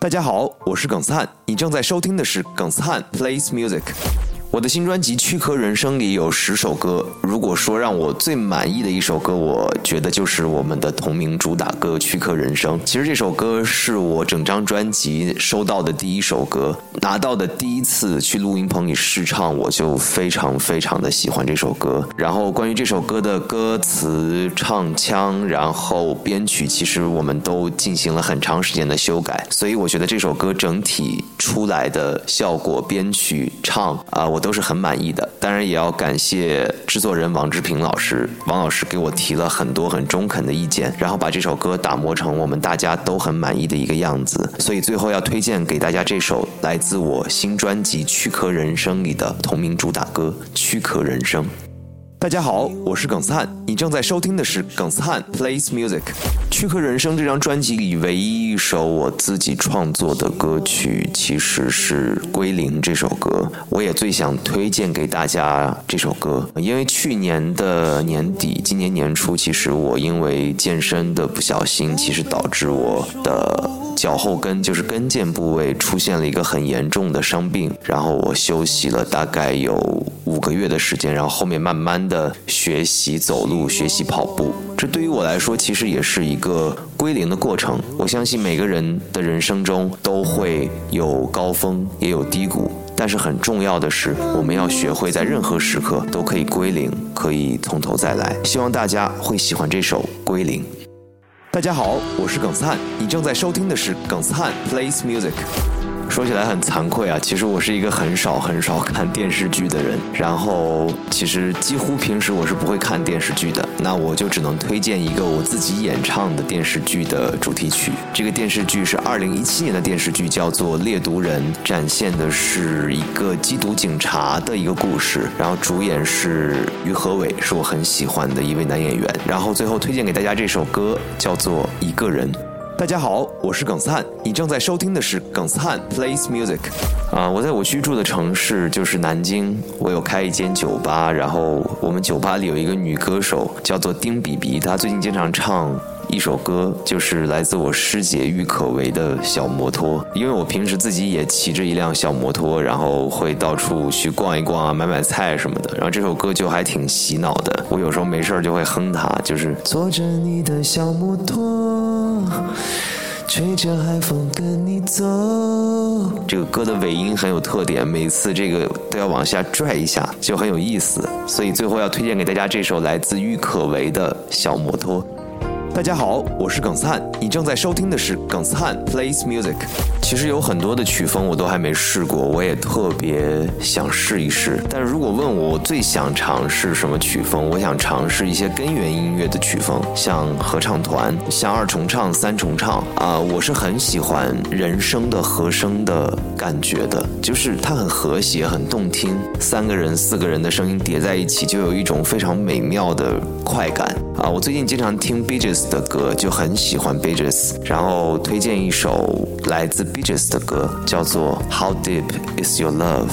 大家好，我是耿斯汉，你正在收听的是耿斯汉 plays music。我的新专辑《躯壳人生》里有十首歌，如果说让我最满意的一首歌，我觉得就是我们的同名主打歌《躯壳人生》。其实这首歌是我整张专辑收到的第一首歌，拿到的第一次去录音棚里试唱，我就非常非常的喜欢这首歌。然后关于这首歌的歌词、唱腔，然后编曲，其实我们都进行了很长时间的修改，所以我觉得这首歌整体出来的效果、编曲、唱啊，我。都是很满意的，当然也要感谢制作人王志平老师，王老师给我提了很多很中肯的意见，然后把这首歌打磨成我们大家都很满意的一个样子。所以最后要推荐给大家这首来自我新专辑《躯壳人生》里的同名主打歌《躯壳人生》。大家好，我是耿斯汉，你正在收听的是耿斯汉 plays music。《躯壳人生》这张专辑里唯一一首我自己创作的歌曲，其实是《归零》这首歌。我也最想推荐给大家这首歌，因为去年的年底，今年年初，其实我因为健身的不小心，其实导致我的。脚后跟就是跟腱部位出现了一个很严重的伤病，然后我休息了大概有五个月的时间，然后后面慢慢的学习走路、学习跑步。这对于我来说其实也是一个归零的过程。我相信每个人的人生中都会有高峰，也有低谷，但是很重要的是，我们要学会在任何时刻都可以归零，可以从头再来。希望大家会喜欢这首《归零》。大家好，我是耿斯汉，你正在收听的是耿斯汉 plays music。说起来很惭愧啊，其实我是一个很少很少看电视剧的人，然后其实几乎平时我是不会看电视剧的。那我就只能推荐一个我自己演唱的电视剧的主题曲。这个电视剧是二零一七年的电视剧，叫做《猎毒人》，展现的是一个缉毒警察的一个故事。然后主演是于和伟，是我很喜欢的一位男演员。然后最后推荐给大家这首歌，叫做《一个人》。大家好，我是耿斯汉，你正在收听的是耿斯汉 plays music。啊，我在我居住的城市就是南京，我有开一间酒吧，然后我们酒吧里有一个女歌手叫做丁比比，她最近经常唱一首歌，就是来自我师姐郁可唯的《小摩托》。因为我平时自己也骑着一辆小摩托，然后会到处去逛一逛啊，买买菜什么的。然后这首歌就还挺洗脑的，我有时候没事就会哼它，就是坐着你的小摩托。吹着海风跟你走。这个歌的尾音很有特点，每次这个都要往下拽一下，就很有意思。所以最后要推荐给大家这首来自郁可唯的小摩托。大家好，我是耿斯汉，你正在收听的是耿斯汉 plays music。其实有很多的曲风我都还没试过，我也特别想试一试。但是如果问我最想尝试什么曲风，我想尝试一些根源音乐的曲风，像合唱团，像二重唱、三重唱啊。我是很喜欢人声的和声的感觉的，就是它很和谐、很动听，三个人、四个人的声音叠在一起，就有一种非常美妙的快感啊。我最近经常听 b e g e s 的歌就很喜欢 b e g e s 然后推荐一首来自 b e g e s 的歌，叫做《How Deep Is Your Love》。